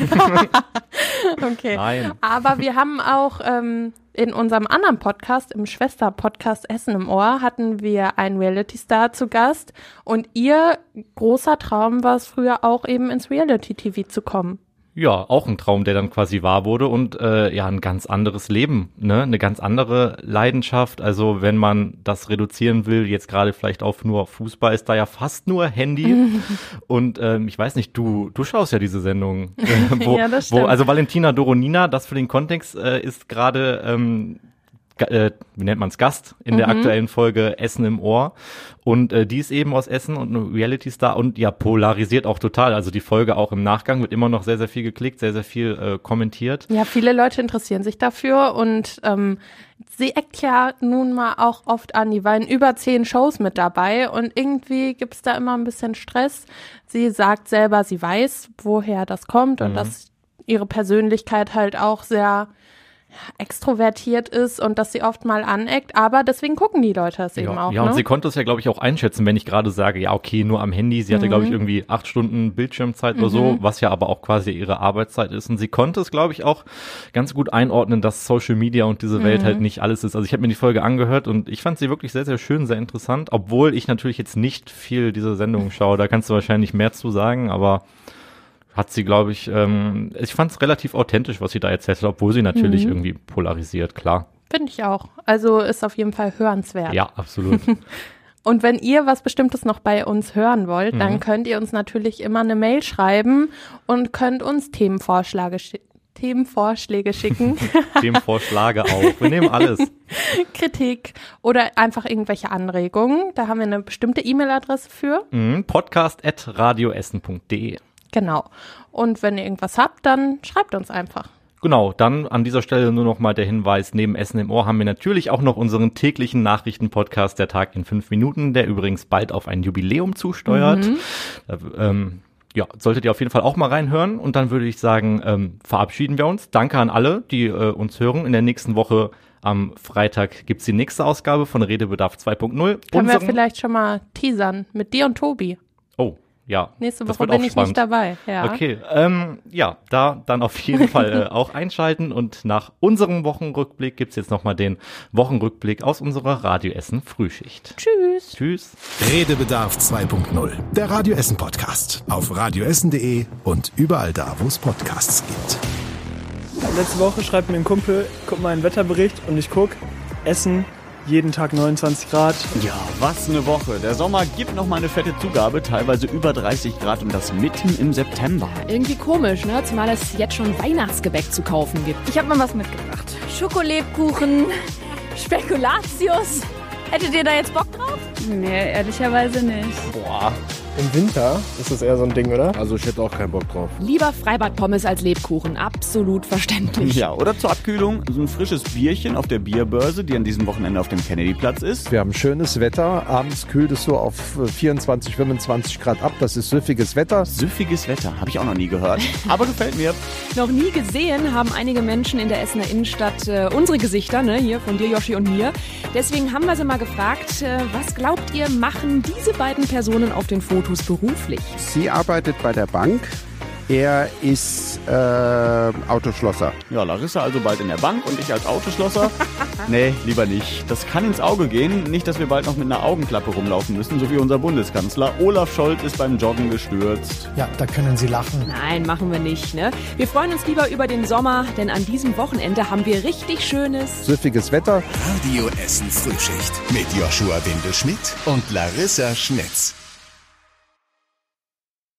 <laughs> okay. Nein. Aber wir haben auch ähm, in unserem anderen Podcast, im Schwester-Podcast Essen im Ohr, hatten wir einen Reality-Star zu Gast. Und ihr großer Traum war es früher auch eben ins Reality-TV zu kommen. Ja, auch ein Traum, der dann quasi wahr wurde und äh, ja, ein ganz anderes Leben, ne? Eine ganz andere Leidenschaft. Also wenn man das reduzieren will, jetzt gerade vielleicht auf nur Fußball, ist da ja fast nur Handy. <laughs> und ähm, ich weiß nicht, du, du schaust ja diese Sendung. Äh, <laughs> wo, Ja, das wo, stimmt. also Valentina Doronina, das für den Kontext, äh, ist gerade ähm, äh, wie nennt man's, Gast in der Mhm. aktuellen Folge Essen im Ohr. Und äh, die ist eben aus Essen und eine Reality-Star und ja, polarisiert auch total. Also die Folge auch im Nachgang wird immer noch sehr, sehr viel geklickt, sehr, sehr viel äh, kommentiert. Ja, viele Leute interessieren sich dafür und ähm, sie eckt ja nun mal auch oft an. Die war in über zehn Shows mit dabei und irgendwie gibt's da immer ein bisschen Stress. Sie sagt selber, sie weiß, woher das kommt und Mhm. dass ihre Persönlichkeit halt auch sehr extrovertiert ist und dass sie oft mal aneckt, aber deswegen gucken die Leute es eben ja, auch. ja, ne? und sie konnte es ja, glaube ich, auch einschätzen, wenn ich gerade sage, ja, okay, nur am Handy. Sie hatte, glaube ich, Mhm. irgendwie acht Stunden Bildschirmzeit oder so, Mhm. was ja aber auch quasi ihre Arbeitszeit ist. Und sie konnte es, glaube ich, auch ganz gut einordnen, dass Social Media und diese Welt Mhm. halt nicht alles ist. Also ich habe mir die Folge angehört und ich fand sie wirklich sehr, sehr schön, sehr interessant, obwohl ich natürlich jetzt nicht viel diese Sendung schaue. Da kannst du wahrscheinlich mehr zu sagen, aber hat sie, glaube ich, ähm, ich fand es relativ authentisch, was sie da erzählt hat, obwohl sie natürlich Mhm. irgendwie polarisiert, klar. Finde ich auch. Also ist auf jeden Fall hörenswert. Ja, absolut. <laughs> Und wenn ihr was Bestimmtes noch bei uns hören wollt, Mhm. dann könnt ihr uns natürlich immer eine Mail schreiben und könnt uns Themenvorschläge, schi Themenvorschläge schicken. <laughs> Themenvorschläge auch. Wir nehmen alles. <laughs> Kritik oder einfach irgendwelche Anregungen. Da haben wir eine bestimmte E-Mail-Adresse für. Mhm. Podcast at radioessen.de. Genau. Und wenn ihr irgendwas habt, dann schreibt uns einfach. Genau, dann an dieser Stelle nur noch mal der Hinweis, neben Essen im Ohr haben wir natürlich auch noch unseren täglichen Nachrichtenpodcast Der Tag in fünf Minuten, der übrigens bald auf ein Jubiläum zusteuert. Mhm. Da, ähm, ja, solltet ihr auf jeden Fall auch mal reinhören und dann würde ich sagen, ähm, verabschieden wir uns. Danke an alle, die äh, uns hören. In der nächsten Woche am Freitag gibt's die nächste Ausgabe von Redebedarf 2.0. Können wir vielleicht schon mal teasern mit dir und Tobi. Oh, ja. Nächste das Woche bin ich spannend. nicht dabei. Ja. Okay, ähm, ja, da dann auf jeden <laughs> Fall äh, auch einschalten und nach unserem Wochenrückblick gibt's jetzt nochmal den Wochenrückblick aus unserer Radioessen Frühschicht. Tschüss. Tschüss. Redebedarf 2.0. Der Radio Essen Podcast. Auf radioessen.de und überall da, wo es Podcasts gibt. Letzte Woche schreibt mir ein Kumpel, guck mal einen Wetterbericht und ich guck, Essen, jeden Tag 29 Grad. Ja, was eine Woche. Der Sommer gibt noch mal eine fette Zugabe, teilweise über 30 Grad und das mitten im September. Irgendwie komisch, ne? Zumal es jetzt schon Weihnachtsgebäck zu kaufen gibt. Ich habe mal was mitgebracht. Schokolebkuchen, Spekulatius. Hättet ihr da jetzt Bock drauf? Nee, ehrlicherweise nicht. Boah, im Winter ist das eher so ein Ding, oder? Also ich hätte auch keinen Bock drauf. Lieber Freibad-Pommes als Lebkuchen. Absolut verständlich. Ja, oder zur Abkühlung so ein frisches Bierchen auf der Bierbörse, die an diesem Wochenende auf dem Kennedyplatz ist. Wir haben schönes Wetter. Abends kühlt es so auf äh, 24, 25 Grad ab. Das ist süffiges Wetter. Süffiges Wetter, habe ich auch noch nie gehört. <laughs> Aber gefällt mir. Noch nie gesehen haben einige Menschen in der Essener Innenstadt äh, unsere Gesichter, ne, hier von dir, Yoshi und mir. Deswegen haben wir sie mal gefragt, äh, was glaubt ihr, machen diese beiden Personen auf den Fotos beruflich? Sie arbeitet bei der Bank. Er ist äh, Autoschlosser. Ja, Larissa also bald in der Bank und ich als Autoschlosser. <laughs> nee, lieber nicht. Das kann ins Auge gehen. Nicht, dass wir bald noch mit einer Augenklappe rumlaufen müssen, so wie unser Bundeskanzler. Olaf Scholz ist beim Joggen gestürzt. Ja, da können Sie lachen. Nein, machen wir nicht, ne? Wir freuen uns lieber über den Sommer, denn an diesem Wochenende haben wir richtig schönes Süffiges Wetter. Radio Essen Frühschicht mit Joshua Windelschmidt und Larissa Schnitz.